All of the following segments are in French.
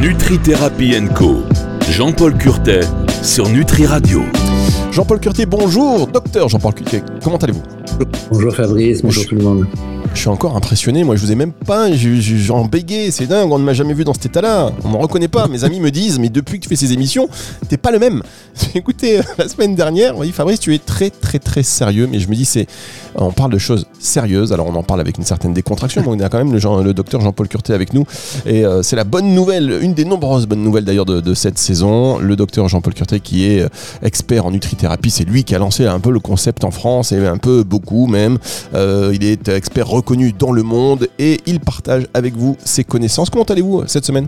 Nutri Co. Jean-Paul Curtet sur Nutri Radio. Jean-Paul Curtet, bonjour. Docteur Jean-Paul Curtet, comment allez-vous? Bonjour Fabrice, bonjour tout le monde. Je suis encore impressionné, moi je vous ai même pas, j'en bégué, c'est dingue, on ne m'a jamais vu dans cet état-là, on me reconnaît pas, mes amis me disent, mais depuis que tu fais ces émissions, t'es pas le même. Écoutez, la semaine dernière, on dit Fabrice, tu es très très très sérieux, mais je me dis, c'est, on parle de choses sérieuses, alors on en parle avec une certaine décontraction, mais on a quand même le, le docteur Jean-Paul Curté avec nous, et euh, c'est la bonne nouvelle, une des nombreuses bonnes nouvelles d'ailleurs de, cette saison, le docteur Jean-Paul Curté qui est euh, expert en nutrithérapie, c'est lui qui a lancé un peu le concept en France, et un peu beaucoup même, euh, il est expert reconnu dans le monde et il partage avec vous ses connaissances. Comment allez-vous cette semaine?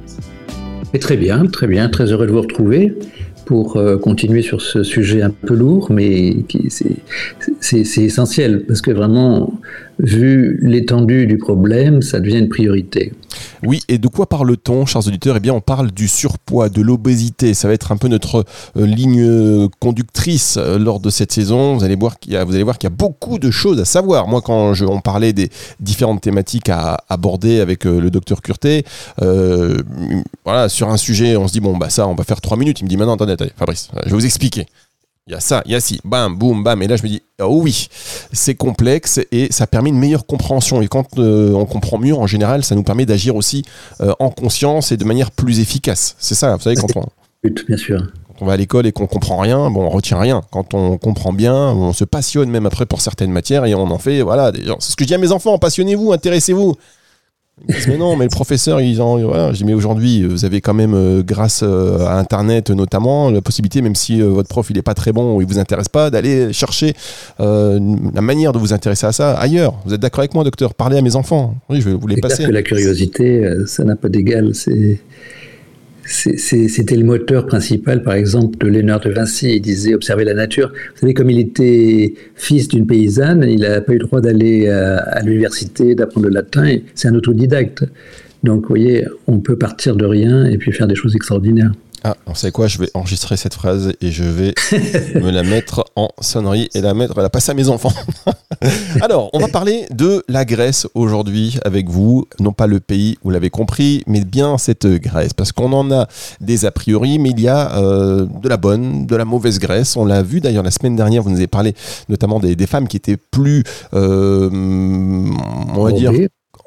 Très bien, très bien, très heureux de vous retrouver pour euh, continuer sur ce sujet un peu lourd, mais c'est essentiel, parce que vraiment, vu l'étendue du problème, ça devient une priorité. Oui, et de quoi parle-t-on, chers auditeurs? Eh bien, on parle du surpoids, de l'obésité. Ça va être un peu notre euh, ligne conductrice euh, lors de cette saison. Vous allez voir qu'il y a, y a beaucoup de choses à savoir. Moi, quand je, on parlait des différentes thématiques à aborder avec le docteur Curté, voilà, sur un sujet, on se dit bon, bah ça, on va faire trois minutes. Il me dit maintenant, attendez, attendez, Fabrice, je vais vous expliquer. Il y a ça, il y a ci, bam, boum, bam. Et là, je me dis, oh oui, c'est complexe et ça permet une meilleure compréhension. Et quand euh, on comprend mieux, en général, ça nous permet d'agir aussi euh, en conscience et de manière plus efficace. C'est ça, vous savez, quand on. Bien sûr. Quand on va à l'école et qu'on comprend rien, bon, on retient rien. Quand on comprend bien, on se passionne même après pour certaines matières et on en fait, voilà. C'est ce que je dis à mes enfants, passionnez-vous, intéressez-vous mais non, mais le professeur, ils en, voilà, je dis, mais aujourd'hui, vous avez quand même, euh, grâce euh, à Internet notamment, la possibilité, même si euh, votre prof il est pas très bon ou il vous intéresse pas, d'aller chercher la manière de vous intéresser à ça ailleurs. Vous êtes d'accord avec moi, docteur? Parlez à mes enfants. Oui, je vais vous les passer. que la curiosité, ça n'a pas d'égal. C'est c'était le moteur principal, par exemple, de Léonard de Vinci. Il disait observer la nature. Vous savez, comme il était fils d'une paysanne, il n'a pas eu le droit d'aller à, l'université, d'apprendre le latin. C'est un autodidacte. Donc, vous voyez, on peut partir de rien et puis faire des choses extraordinaires. Ah, vous savez quoi? Je vais enregistrer cette phrase et je vais me la mettre en sonnerie et la mettre, la passer à mes enfants. Alors, on va parler de la Grèce aujourd'hui avec vous. Non pas le pays, vous l'avez compris, mais bien cette Grèce. Parce qu'on en a des a priori, mais il y a euh, de la bonne, de la mauvaise Grèce. On l'a vu d'ailleurs la semaine dernière, vous nous avez parlé notamment des, femmes qui étaient plus, euh, on va dire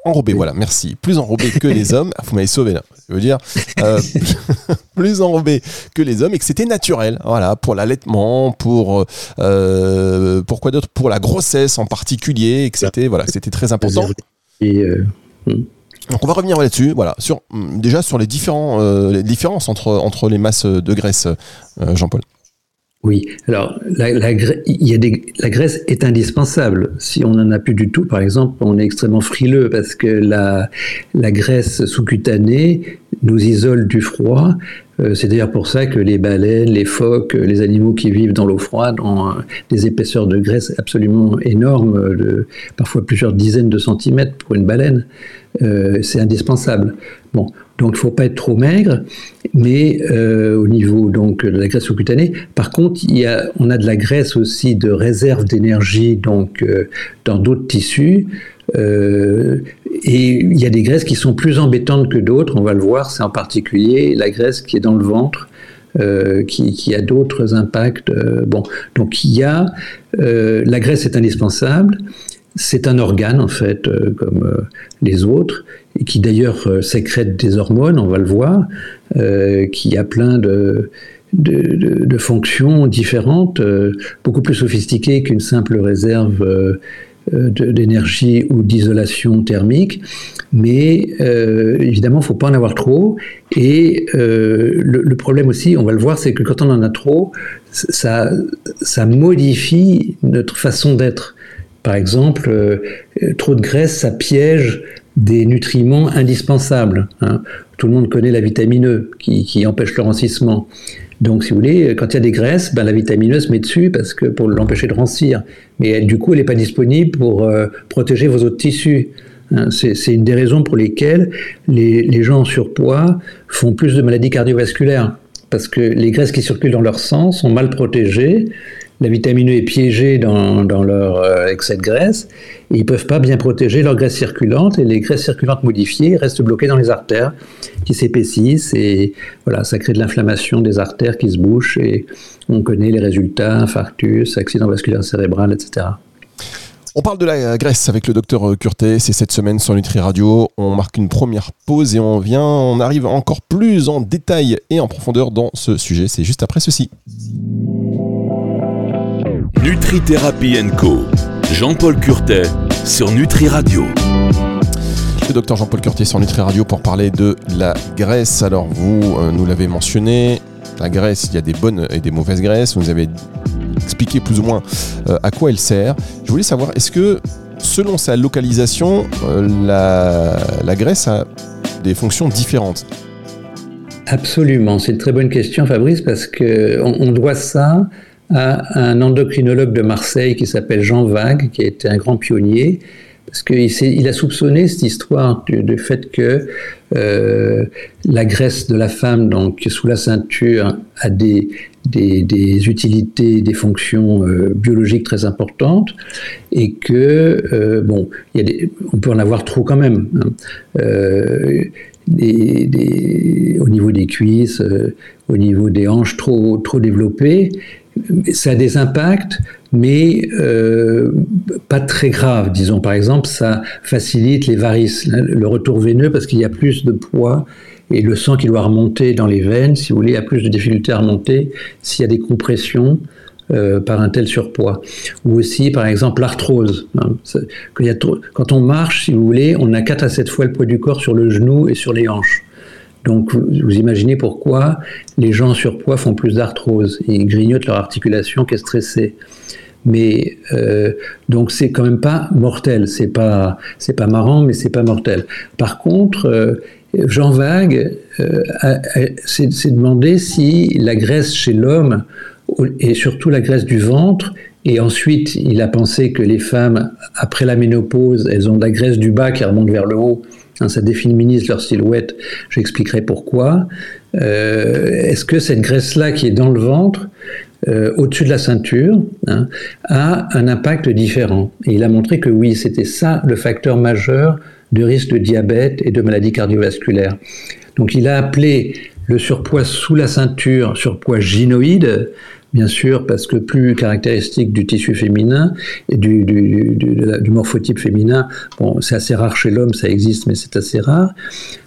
enrobé, voilà, merci. Plus enrobé que les hommes. Ah, vous m'avez sauvé là. Je veux dire, euh, plus enrobé que les hommes et que c'était naturel. Voilà, pour l'allaitement, pour euh, pourquoi d'autre, pour la grossesse en particulier, et que c'était voilà, c'était très important. Euh, hmm. Donc on va revenir là-dessus, voilà, sur hmm, déjà sur les différents les différences entre entre les masses de graisse, Jean-Paul. Oui, alors la, graisse est indispensable. Si on n'en a plus du tout, par exemple, on est extrêmement frileux parce que la, graisse sous-cutanée nous isole du froid. Euh, c'est d'ailleurs pour ça que les baleines, les phoques, les animaux qui vivent dans l'eau froide ont des épaisseurs de graisse absolument énormes, de, parfois plusieurs dizaines de centimètres pour une baleine. Euh, c'est indispensable. Bon, donc il ne faut pas être trop maigre, mais euh, au niveau donc de la graisse sous-cutanée. Par contre, il y a, on a de la graisse aussi de réserve d'énergie donc euh, dans d'autres tissus. Euh, et il y a des graisses qui sont plus embêtantes que d'autres. On va le voir, c'est en particulier la graisse qui est dans le ventre. qui, qui, a d'autres impacts. bon, donc il y a la graisse est indispensable. C'est un organe en fait, comme les autres, et qui d'ailleurs euh, sécrète des hormones, on va le voir, euh, qui a plein de, de, fonctions différentes, euh, beaucoup plus sophistiquées qu'une simple réserve d'énergie ou d'isolation thermique. Mais évidemment, il ne faut pas en avoir trop. Et le, problème aussi, on va le voir, c'est que quand on en a trop, ça, ça modifie notre façon d'être. Par exemple, trop de graisse, ça piège des nutriments indispensables. Hein. Tout le monde connaît la vitamine E qui, empêche le rancissement. Donc, si vous voulez, quand il y a des graisses, ben, la vitamine E se met dessus parce que pour l'empêcher de rancir. Mais du coup, elle n'est pas disponible pour euh, protéger vos autres tissus. Hein. C'est une des raisons pour lesquelles les, les, gens en surpoids font plus de maladies cardiovasculaires. Parce que les graisses qui circulent dans leur sang sont mal protégées la vitamine E est piégée dans, leur euh, excès de graisse, ils ne peuvent pas bien protéger leur graisse circulante, et les graisses circulantes modifiées restent bloquées dans les artères qui s'épaississent, et voilà, ça crée de l'inflammation des artères qui se bouchent, et on connaît les résultats, infarctus, accident vasculaire cérébral, etc. On parle de la graisse avec le docteur Curtet, c'est cette semaine sur Nutri Radio. On marque une première pause et on vient, on arrive encore plus en détail et en profondeur dans ce sujet. C'est juste après ceci. Nutri Thérapie Co. Jean-Paul Curtet sur Nutri Radio. Le docteur Jean-Paul Curtet sur Nutri Radio pour parler de la graisse. Alors vous euh, nous l'avez mentionné, la graisse, il y a des bonnes et des mauvaises graisses. Vous nous avez expliqué plus ou moins euh, à quoi elle sert. Je voulais savoir, est-ce que selon sa localisation, euh, la, graisse a des fonctions différentes? Absolument, c'est une très bonne question Fabrice parce qu'on on doit ça à un endocrinologue de Marseille qui s'appelle Jean Vague, qui a été un grand pionnier, parce qu'il il a soupçonné cette histoire du, fait que euh, la graisse de la femme, donc sous la ceinture, a des, des, utilités, des fonctions euh, biologiques très importantes, et que euh, bon, y a des, on peut en avoir trop quand même. Hein. Des, au niveau des cuisses, au niveau des hanches trop, trop développées, ça a des impacts, mais euh, pas très graves. Disons, par exemple, ça facilite les varices, le retour veineux, parce qu'il y a plus de poids et le sang qui doit remonter dans les veines, si vous voulez, il y a plus de difficultés à remonter s'il y a des compressions. Euh, par un tel surpoids. Ou aussi, par exemple, l'arthrose. Hein. Quand on marche, si vous voulez, on a 4 à 7 fois le poids du corps sur le genou et sur les hanches. Donc vous, imaginez pourquoi les gens en surpoids font plus d'arthrose. Ils grignotent leur articulation qui est stressée. Mais euh, donc c'est quand même pas mortel. C'est pas c'est pas marrant, mais c'est pas mortel. Par contre, euh, Jean Vague euh, s'est demandé si la graisse chez l'homme et surtout la graisse du ventre et ensuite, il a pensé que les femmes, après la ménopause, elles ont de la graisse du bas qui remonte vers le haut ça déféminise leur silhouette. J'expliquerai pourquoi. Euh, est-ce que cette graisse-là qui est dans le ventre, euh, au-dessus de la ceinture, hein, a un impact différent? Et il a montré que oui, c'était ça le facteur majeur de risque de diabète et de maladies cardiovasculaires. Donc il a appelé le surpoids sous la ceinture surpoids gynoïde, bien sûr, parce que plus caractéristique du tissu féminin et du, morphotype féminin, bon, c'est assez rare chez l'homme, ça existe, mais c'est assez rare.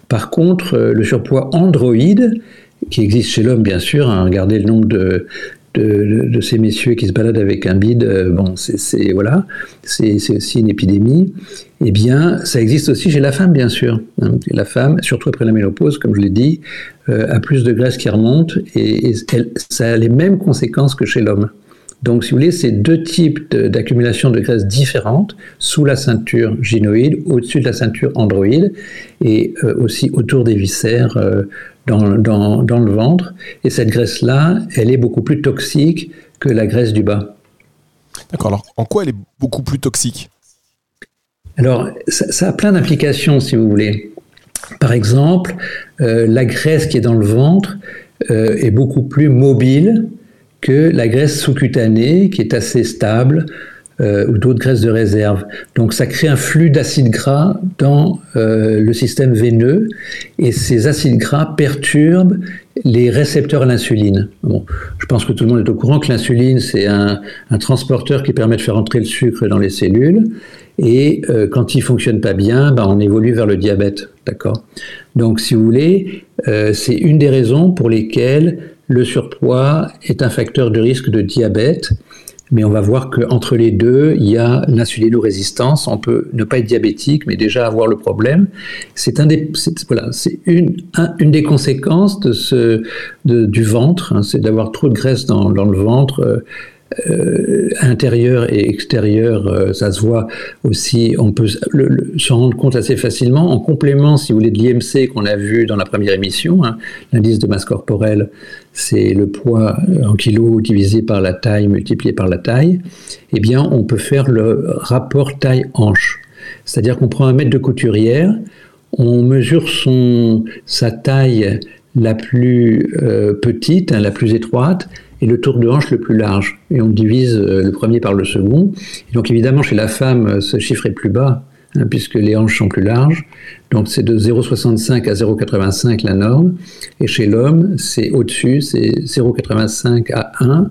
Par contre, euh, le surpoids androïde, qui existe chez l'homme, bien sûr, hein, regardez le nombre de, de, ces messieurs qui se baladent avec un bide, euh, bon, c'est voilà, c'est aussi une épidémie. Eh bien, ça existe aussi chez la femme, bien sûr. Hein. La femme, surtout après la ménopause, comme je l'ai dit, euh, a plus de graisse qui remonte et, ça a les mêmes conséquences que chez l'homme. Donc, si vous voulez, c'est deux types d'accumulation de, graisse différentes, sous la ceinture gynoïde, au-dessus de la ceinture androïde, et euh, aussi autour des viscères, dans, dans, le ventre. Et cette graisse-là, elle est beaucoup plus toxique que la graisse du bas. D'accord. Alors, en quoi elle est beaucoup plus toxique? Alors, ça, a plein d'implications, si vous voulez. Par exemple, euh, la graisse qui est dans le ventre euh, est beaucoup plus mobile que la graisse sous-cutanée, qui est assez stable, euh, ou d'autres graisses de réserve. Donc ça crée un flux d'acides gras dans euh, le système veineux et ces acides gras perturbent les récepteurs à l'insuline. Bon, je pense que tout le monde est au courant que l'insuline, c'est un, transporteur qui permet de faire entrer le sucre dans les cellules. Et euh, quand il fonctionne pas bien, ben, on évolue vers le diabète. D'accord? Donc, si vous voulez, c'est une des raisons pour lesquelles le surpoids est un facteur de risque de diabète mais on va voir qu'entre les deux, il y a l'insulinorésistance. On peut ne pas être diabétique, mais déjà avoir le problème. C'est une, des conséquences de ce, du ventre, hein, c'est d'avoir trop de graisse dans, dans le ventre. Euh, euh, intérieur et extérieur, euh, ça se voit aussi, on peut s'en rendre compte assez facilement. En complément, si vous voulez, de l'IMC qu'on a vu dans la première émission, hein, l'indice de masse corporelle, c'est le poids euh, en kilos divisé par la taille multiplié par la taille, eh bien, on peut faire le rapport taille-hanche. C'est-à-dire qu'on prend un mètre de couturière, on mesure son, sa taille la plus petite, hein, la plus étroite, et le tour de hanche le plus large. Et on divise le premier par le second. Donc évidemment, chez la femme, ce chiffre est plus bas, hein, puisque les hanches sont plus larges. Donc c'est de 0,65 à 0,85 la norme. Et chez l'homme, c'est au-dessus, c'est 0,85 à 1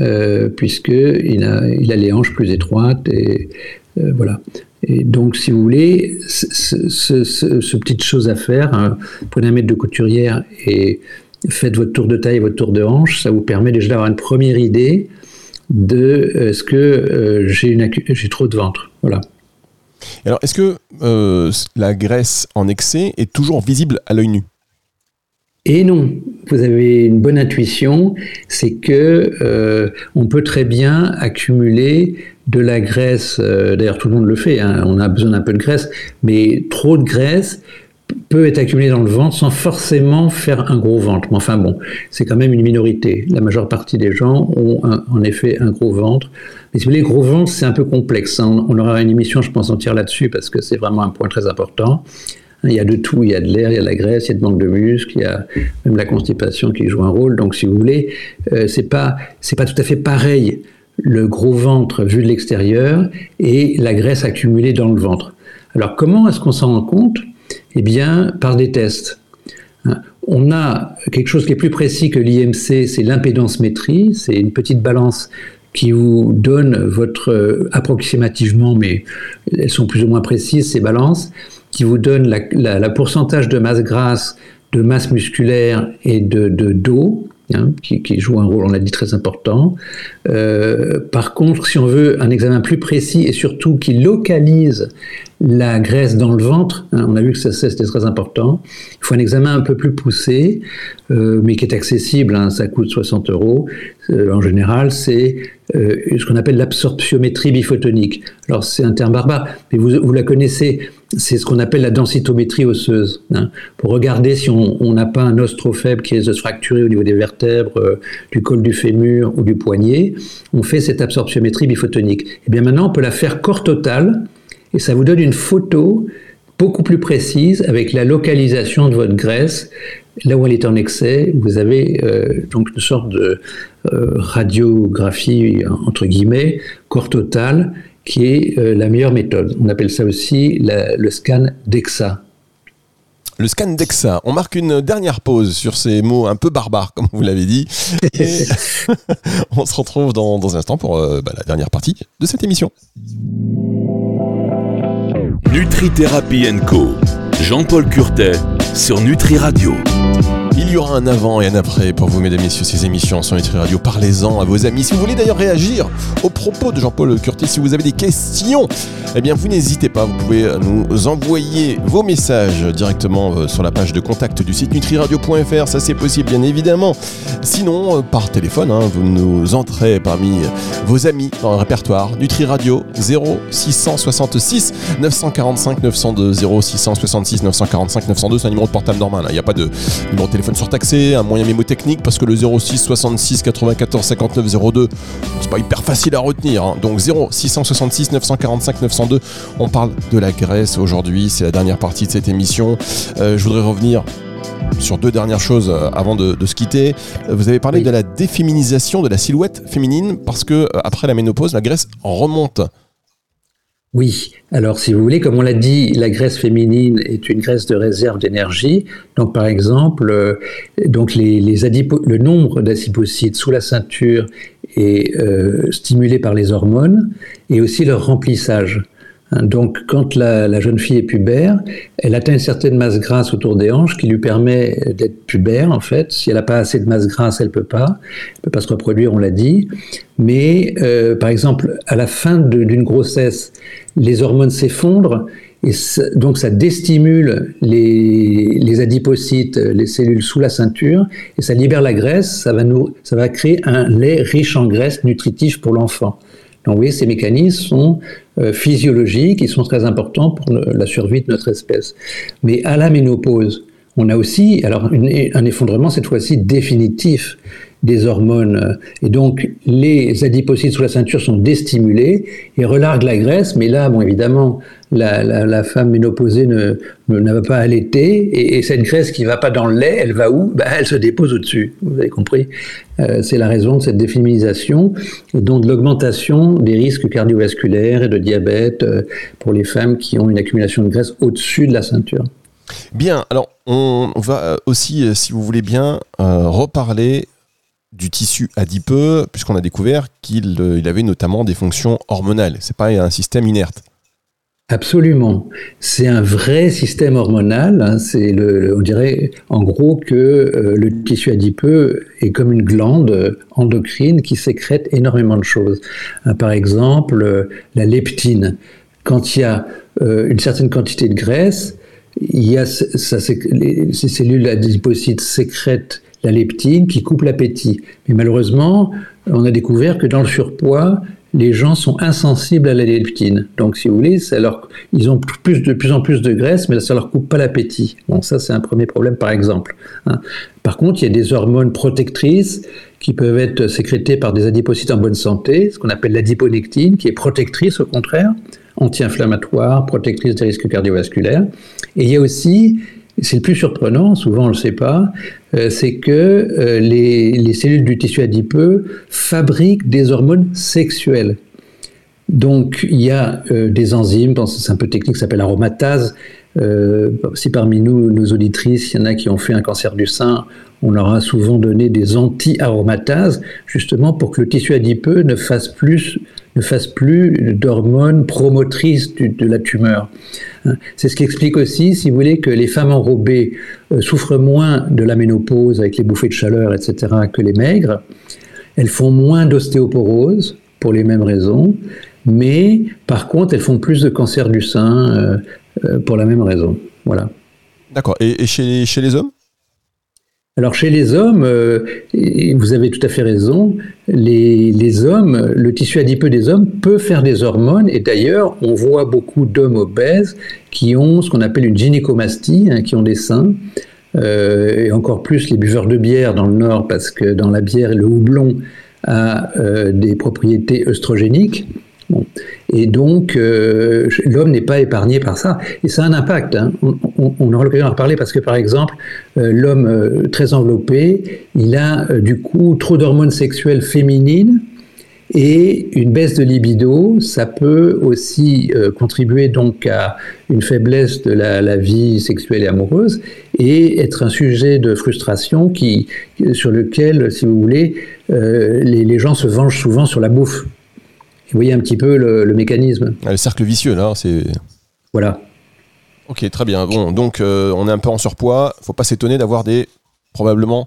euh, puisqu'il a, il a les hanches plus étroites et euh, voilà. Et donc, si vous voulez, ce, ce, petite chose à faire, hein, prenez un mètre de couturière et faites votre tour de taille, votre tour de hanche, ça vous permet déjà d'avoir une première idée de euh, ce que j'ai trop de ventre. Voilà. Alors, est-ce que la graisse en excès est toujours visible à l'œil nu? Et non, vous avez une bonne intuition, c'est que euh, on peut très bien accumuler de la graisse. Euh, d'ailleurs, tout le monde le fait. Hein, on a besoin d'un peu de graisse, mais trop de graisse peut être accumulée dans le ventre sans forcément faire un gros ventre. Mais enfin bon, c'est quand même une minorité. La majeure partie des gens ont en effet un gros ventre. Mais si vous voulez, gros ventre, c'est un peu complexe. Hein. On aura une émission, je pense, entière là-dessus parce que c'est vraiment un point très important. Il y a de tout, il y a de l'air, il y a de la graisse, il y a de manque de muscles, il y a même la constipation qui joue un rôle. Donc, si vous voulez, euh, c'est pas pas tout à fait pareil le gros ventre vu de l'extérieur et la graisse accumulée dans le ventre. Alors, comment est-ce qu'on s'en rend compte? Eh bien, par des tests. Hein, on a quelque chose qui est plus précis que l'IMC, c'est l'impédance métrie, c'est une petite balance qui vous donne votre euh, approximativement, mais elles sont plus ou moins précises ces balances, qui vous donne la, pourcentage de masse grasse, de masse musculaire et de, dos, hein, qui, joue un rôle, on l'a dit, très important. Euh, par contre, si on veut un examen plus précis et surtout qui localise la graisse dans le ventre, hein, on a vu que ça c'était très important, il faut un examen un peu plus poussé, euh, mais qui est accessible, hein, ça coûte 60 euros. Euh, en général, c'est ce qu'on appelle l'absorptiométrie biphotonique. Alors c'est un terme barbare, mais vous, la connaissez c'est ce qu'on appelle la densitométrie osseuse, hein, pour regarder si on n'a pas un os trop faible qui risque de se au niveau des vertèbres, euh, du col du fémur ou du poignet. On fait cette absorptiométrie biphotonique. Et eh bien maintenant, on peut la faire corps total, et ça vous donne une photo beaucoup plus précise avec la localisation de votre graisse. Là où elle est en excès, vous avez euh, donc une sorte de euh, radiographie, entre guillemets, corps total, qui est euh, la meilleure méthode. On appelle ça aussi le scan DEXA. Le scan DEXA. On marque une dernière pause sur ces mots un peu barbares, comme vous l'avez dit. Et on se retrouve dans, un instant pour bah, la dernière partie de cette émission. Nutri Thérapie Co. Jean-Paul Curtet sur Nutri Radio. Il y aura un avant et un après pour vous, mesdames, et messieurs, ces émissions sur Nutri Radio. Parlez-en à vos amis. Si vous voulez d'ailleurs réagir aux propos de Jean-Paul Curtis, si vous avez des questions, eh bien, vous n'hésitez pas. Vous pouvez nous envoyer vos messages directement euh, sur la page de contact du site nutriradio.fr. Ça, c'est possible, bien évidemment. Sinon, euh, par téléphone, hein, vous nous entrez parmi vos amis dans le répertoire Nutri Radio 0666 945 902 0666 945 902. C'est un numéro de portable normal. Hein. Il n'y a pas de numéro de téléphone téléphone surtaxé, un moyen mémotechnique parce que le 06 66 94 59 02, c'est pas hyper facile à retenir. Hein. Donc 0 666 945 902, on parle de la Grèce aujourd'hui, c'est la dernière partie de cette émission. Euh, je voudrais revenir sur deux dernières choses euh, avant de, se quitter. Vous avez parlé de la déféminisation de la silhouette féminine parce que euh, après la ménopause, la graisse remonte. Oui, alors si vous voulez, comme on l'a dit, la graisse féminine est une graisse de réserve d'énergie. Donc par exemple, euh, donc les, le nombre d'adipocytes sous la ceinture est euh, stimulé par les hormones et aussi leur remplissage. Donc, quand la, jeune fille est pubère, elle atteint une certaine masse grasse autour des hanches qui lui permet d'être pubère, en fait. Si elle n'a pas assez de masse grasse, elle ne peut pas. Elle peut pas se reproduire, on l'a dit. Mais, euh, par exemple, à la fin d'une grossesse, les hormones s'effondrent et donc ça déstimule les, les, adipocytes, les cellules sous la ceinture, et ça libère la graisse, ça va, nous, ça va créer un lait riche en graisse nutritif pour l'enfant. Donc vous voyez, ces mécanismes sont euh, physiologiques, ils sont très importants pour la survie de notre espèce. Mais à la ménopause, on a aussi alors un effondrement cette fois-ci définitif des hormones. Et donc, les adipocytes sous la ceinture sont déstimulés et relarguent la graisse. Mais là, bon, évidemment, la, la, femme ménopausée ne, ne, va pas allaiter. Et, cette graisse qui ne va pas dans le lait, elle va où? Ben, Elle se dépose au-dessus. Vous avez compris euh, C'est la raison de cette déféminisation et donc de l'augmentation des risques cardiovasculaires et de diabète euh, pour les femmes qui ont une accumulation de graisse au-dessus de la ceinture. Bien, alors on va aussi, si vous voulez bien, reparler du tissu adipeux, puisqu'on a découvert qu'il euh, avait notamment des fonctions hormonales. C'est pas un système inerte. Absolument. C'est un vrai système hormonal. Hein. C'est on dirait en gros que euh, le tissu adipeux est comme une glande endocrine qui sécrète énormément de choses. Hein, par exemple, euh, la leptine. Quand il y a une certaine quantité de graisse, il y a ces cellules adipocytes sécrètent la leptine qui coupe l'appétit. Mais malheureusement, on a découvert que dans le surpoids, les gens sont insensibles à la leptine. Donc, si vous voulez, leur, ils ont plus de plus en plus de graisse, mais ça leur coupe pas l'appétit. Bon, ça, c'est un premier problème, par exemple. Hein. Par contre, il y a des hormones protectrices qui peuvent être sécrétées par des adipocytes en bonne santé, ce qu'on appelle l'adiponectine, qui est protectrice, au contraire, anti-inflammatoire, protectrice des risques cardiovasculaires. Et il y a aussi c'est le plus surprenant, souvent on ne le sait pas, euh, c'est que euh, les, cellules du tissu adipeux fabriquent des hormones sexuelles. Donc il y a euh, des enzymes, c'est un peu technique, ça s'appelle aromatase. si parmi nous, nos auditrices, il y en a qui ont fait un cancer du sein, on leur a souvent donné des anti-aromatases, justement pour que le tissu adipeux ne fasse plus, ne fasse plus d'hormones promotrices de la tumeur. Hein. C'est ce qui explique aussi, si vous voulez, que les femmes enrobées euh, souffrent moins de la ménopause avec les bouffées de chaleur, etc., que les maigres. Elles font moins d'ostéoporose pour les mêmes raisons, mais par contre, elles font plus de cancer du sein euh, euh, pour la même raison. Voilà. D'accord. Et, chez, chez les hommes? Alors chez les hommes, euh, vous avez tout à fait raison, les, hommes, le tissu adipeux des hommes peut faire des hormones et d'ailleurs on voit beaucoup d'hommes obèses qui ont ce qu'on appelle une gynécomastie, hein, qui ont des seins, euh, et encore plus les buveurs de bière dans le nord parce que dans la bière le houblon a euh, des propriétés œstrogéniques. Et donc, euh, l'homme n'est pas épargné par ça. Et ça a un impact. Hein. On, aura l'occasion d'en reparler parce que, par exemple, euh, l'homme euh, très enveloppé, il a du coup trop d'hormones sexuelles féminines et une baisse de libido, ça peut aussi contribuer donc à une faiblesse de la, vie sexuelle et amoureuse et être un sujet de frustration qui, sur lequel, si vous voulez, les, les gens se vengent souvent sur la bouffe. Vous voyez un petit peu le, mécanisme. Ah, le cercle vicieux, là, c'est. Voilà. Ok, très bien. Bon, donc euh, on est un peu en surpoids. Faut pas s'étonner d'avoir des, probablement,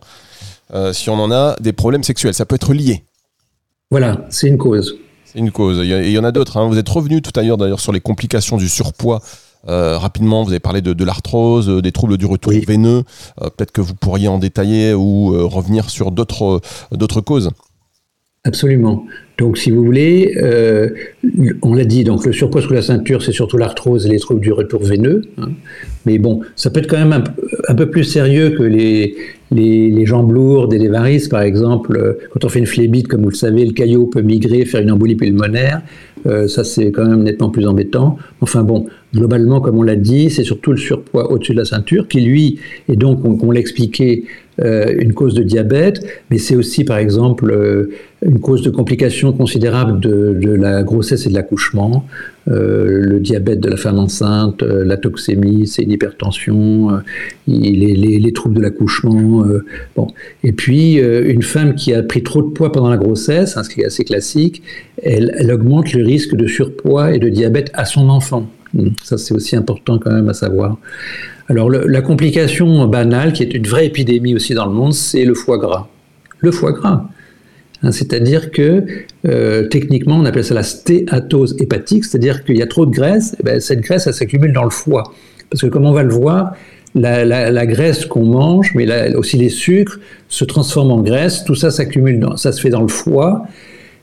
euh, si on en a, des problèmes sexuels. Ça peut être lié. Voilà, c'est une cause. C'est une cause. Il y, en a d'autres. Hein. Vous êtes revenu tout à l'heure d'ailleurs sur les complications du surpoids. Euh, rapidement, vous avez parlé de, l'arthrose, des troubles du retour veineux. Peut-être que vous pourriez en détailler ou revenir sur d'autres causes. Absolument. Donc, si vous voulez, euh, on l'a dit, donc le surpoids sous la ceinture, c'est surtout l'arthrose et les troubles du retour veineux. Hein. Mais bon, ça peut être quand même un, peu plus sérieux que les, jambes lourdes et les varices, par exemple. Quand on fait une phlébite, comme vous le savez, le caillot peut migrer, faire une embolie pulmonaire. Euh, ça, c'est quand même nettement plus embêtant. Enfin bon, globalement, comme on l'a dit, c'est surtout le surpoids au-dessus de la ceinture qui, lui, est donc, on, on l'a expliqué, euh, une cause de diabète, mais c'est aussi, par exemple, euh, une cause de complications considérables de, la grossesse et de l'accouchement, le diabète de la femme enceinte, la toxémie, c'est une hypertension, les, troubles de l'accouchement. bon. Et puis, une femme qui a pris trop de poids pendant la grossesse, hein, ce qui est assez classique, elle, elle augmente le risque de surpoids et de diabète à son enfant. Ça, c'est aussi important quand même à savoir. Alors la complication banale, qui est une vraie épidémie aussi dans le monde, c'est le foie gras. Le foie gras. Hein, c'est-à-dire que euh, techniquement, on appelle ça la stéatose hépatique, c'est-à-dire qu'il y a trop de graisse, eh ben, cette graisse, elle s'accumule dans le foie. Parce que comme on va le voir, la, graisse qu'on mange, mais aussi les sucres, se transforment en graisse, tout ça s'accumule, ça se fait dans le foie,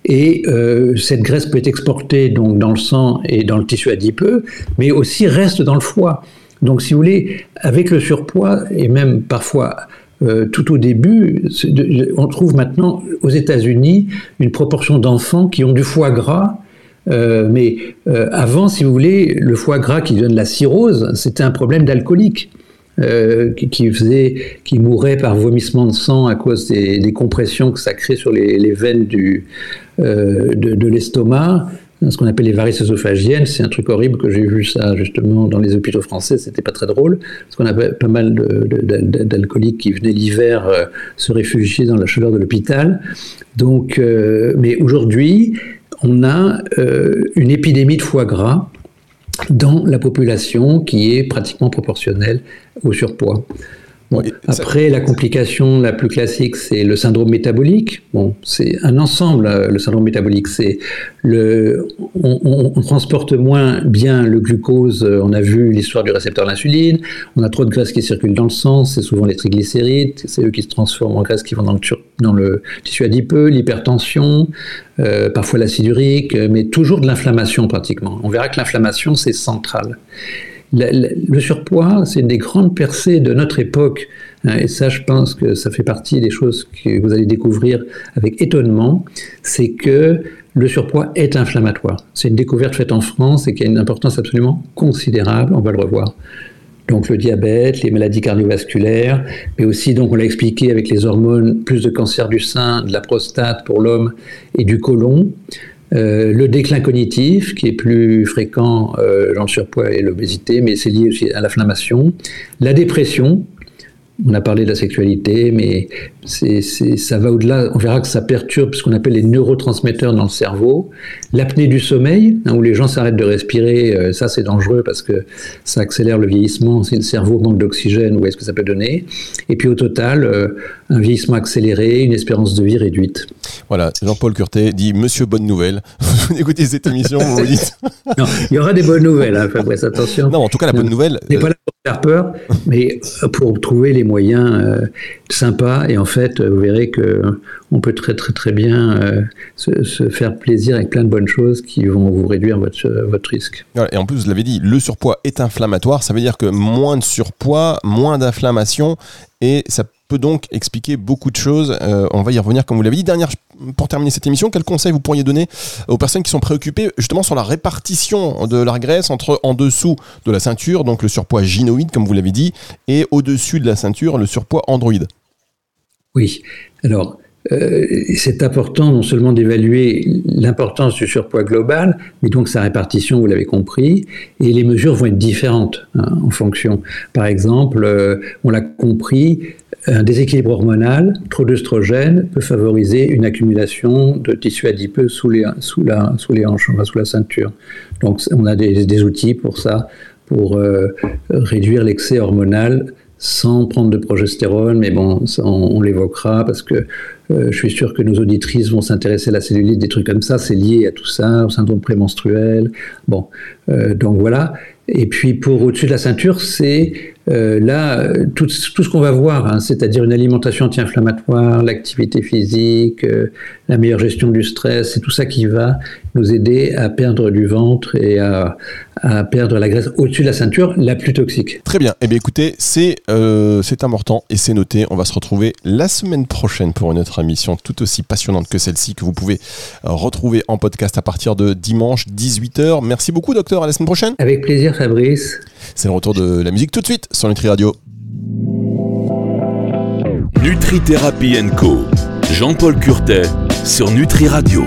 et euh, cette graisse peut être exportée donc dans le sang et dans le tissu adipeux, mais aussi reste dans le foie. Donc, si vous voulez, avec le surpoids et même parfois tout au début, on trouve maintenant aux États-Unis une proportion d'enfants qui ont du foie gras mais avant, si vous voulez, le foie gras qui donne la cirrhose, c'était un problème d'alcoolique. Euh, qui, faisait, qui mourait par vomissement de sang à cause des, compressions que ça crée sur les, veines du, euh, de, l'estomac, ce qu'on appelle les varices œsophagiennes. C'est un truc horrible que j'ai vu ça justement dans les hôpitaux français. C'était pas très drôle parce qu'on avait pas mal d'alcooliques qui venaient l'hiver euh, se réfugier dans la chaleur de l'hôpital. Donc, mais aujourd'hui, on a une épidémie de foie gras dans la population qui est pratiquement proportionnelle au surpoids. Après, la complication la plus classique, c'est le syndrome métabolique. Bon, c'est un ensemble, euh, le syndrome métabolique. C'est le, on, transporte moins bien le glucose. Euh, on a vu l'histoire du récepteur d'insuline. On a trop de graisse qui circule dans le sang. C'est souvent les triglycérides. C'est eux qui se transforment en graisse qui vont dans le, dans le tissu adipeux, l'hypertension, euh, parfois l'acide urique, mais toujours de l'inflammation pratiquement. On verra que l'inflammation, c'est central le surpoids, c'est une des grandes percées de notre époque. Hein, et ça, je pense que ça fait partie des choses que vous allez découvrir avec étonnement. C'est que le surpoids est inflammatoire. C'est une découverte faite en France et qui a une importance absolument considérable. On va le revoir. Donc le diabète, les maladies cardiovasculaires, mais aussi, donc on l'a expliqué avec les hormones, plus de cancer du sein, de la prostate pour l'homme et du côlon. Euh, le déclin cognitif, qui est plus fréquent euh, dans le surpoids et l'obésité, mais c'est lié aussi à l'inflammation. La dépression, on a parlé de la sexualité, mais ça va au-delà. On verra que ça perturbe ce qu'on appelle les neurotransmetteurs dans le cerveau. L'apnée du sommeil, hein, où les gens s'arrêtent de respirer, euh, ça c'est dangereux parce que ça accélère le vieillissement. Si le cerveau manque d'oxygène, où est-ce que ça peut donner? Et puis au total, euh, un vieillissement accéléré, une espérance de vie réduite. Voilà, Jean-Paul Curtet dit Monsieur Bonne Nouvelle. vous écoutez cette émission, vous vous dites. non, il y aura des bonnes nouvelles, hein, Fabrice, attention. Non, en tout cas, la bonne nouvelle. n'est pas là pour faire peur, mais pour trouver les moyens euh, sympas et en fait, vous verrez que on peut très très très bien euh, se, faire plaisir avec plein de bonnes choses qui vont vous réduire votre, votre risque. Et en plus, vous l'avez dit, le surpoids est inflammatoire. Ça veut dire que moins de surpoids, moins d'inflammation, et ça peut donc expliquer beaucoup de choses. Euh, on va y revenir comme vous l'avez dit. Dernière, pour terminer cette émission, quel conseil vous pourriez donner aux personnes qui sont préoccupées justement sur la répartition de la graisse entre en dessous de la ceinture, donc le surpoids gynoïde comme vous l'avez dit, et au-dessus de la ceinture, le surpoids androïde? Oui. Alors, euh, c'est important non seulement d'évaluer l'importance du surpoids global, mais donc sa répartition, vous l'avez compris, et les mesures vont être différentes hein, en fonction. Par exemple, euh, on l'a compris, un déséquilibre hormonal, trop d'œstrogène, peut favoriser une accumulation de tissu adipeux sous les, sous la, sous les hanches, sous la ceinture. Donc on a des, outils pour ça, pour euh, réduire l'excès hormonal sans prendre de progestérone, mais bon, on, l'évoquera parce que euh, je suis sûr que nos auditrices vont s'intéresser à la cellulite, des trucs comme ça, c'est lié à tout ça, au syndrome prémenstruel. Bon, euh, donc voilà. Et puis pour au-dessus de la ceinture, c'est euh, là tout, ce qu'on va voir, hein, c'est-à-dire une alimentation anti-inflammatoire, l'activité physique, euh, la meilleure gestion du stress, c'est tout ça qui va nous aider à perdre du ventre et à, perdre la graisse au-dessus de la ceinture la plus toxique. Très bien. Eh bien écoutez, c'est euh, c'est important et c'est noté. On va se retrouver la semaine prochaine pour une autre émission tout aussi passionnante que celle-ci que vous pouvez retrouver en podcast à partir de dimanche 18h. Merci beaucoup docteur. À la semaine prochaine. Avec plaisir Fabrice. C'est le retour de la musique tout de suite sur Nutri Radio. Nutri Thérapie Co. Jean-Paul Curtet sur Nutri Radio.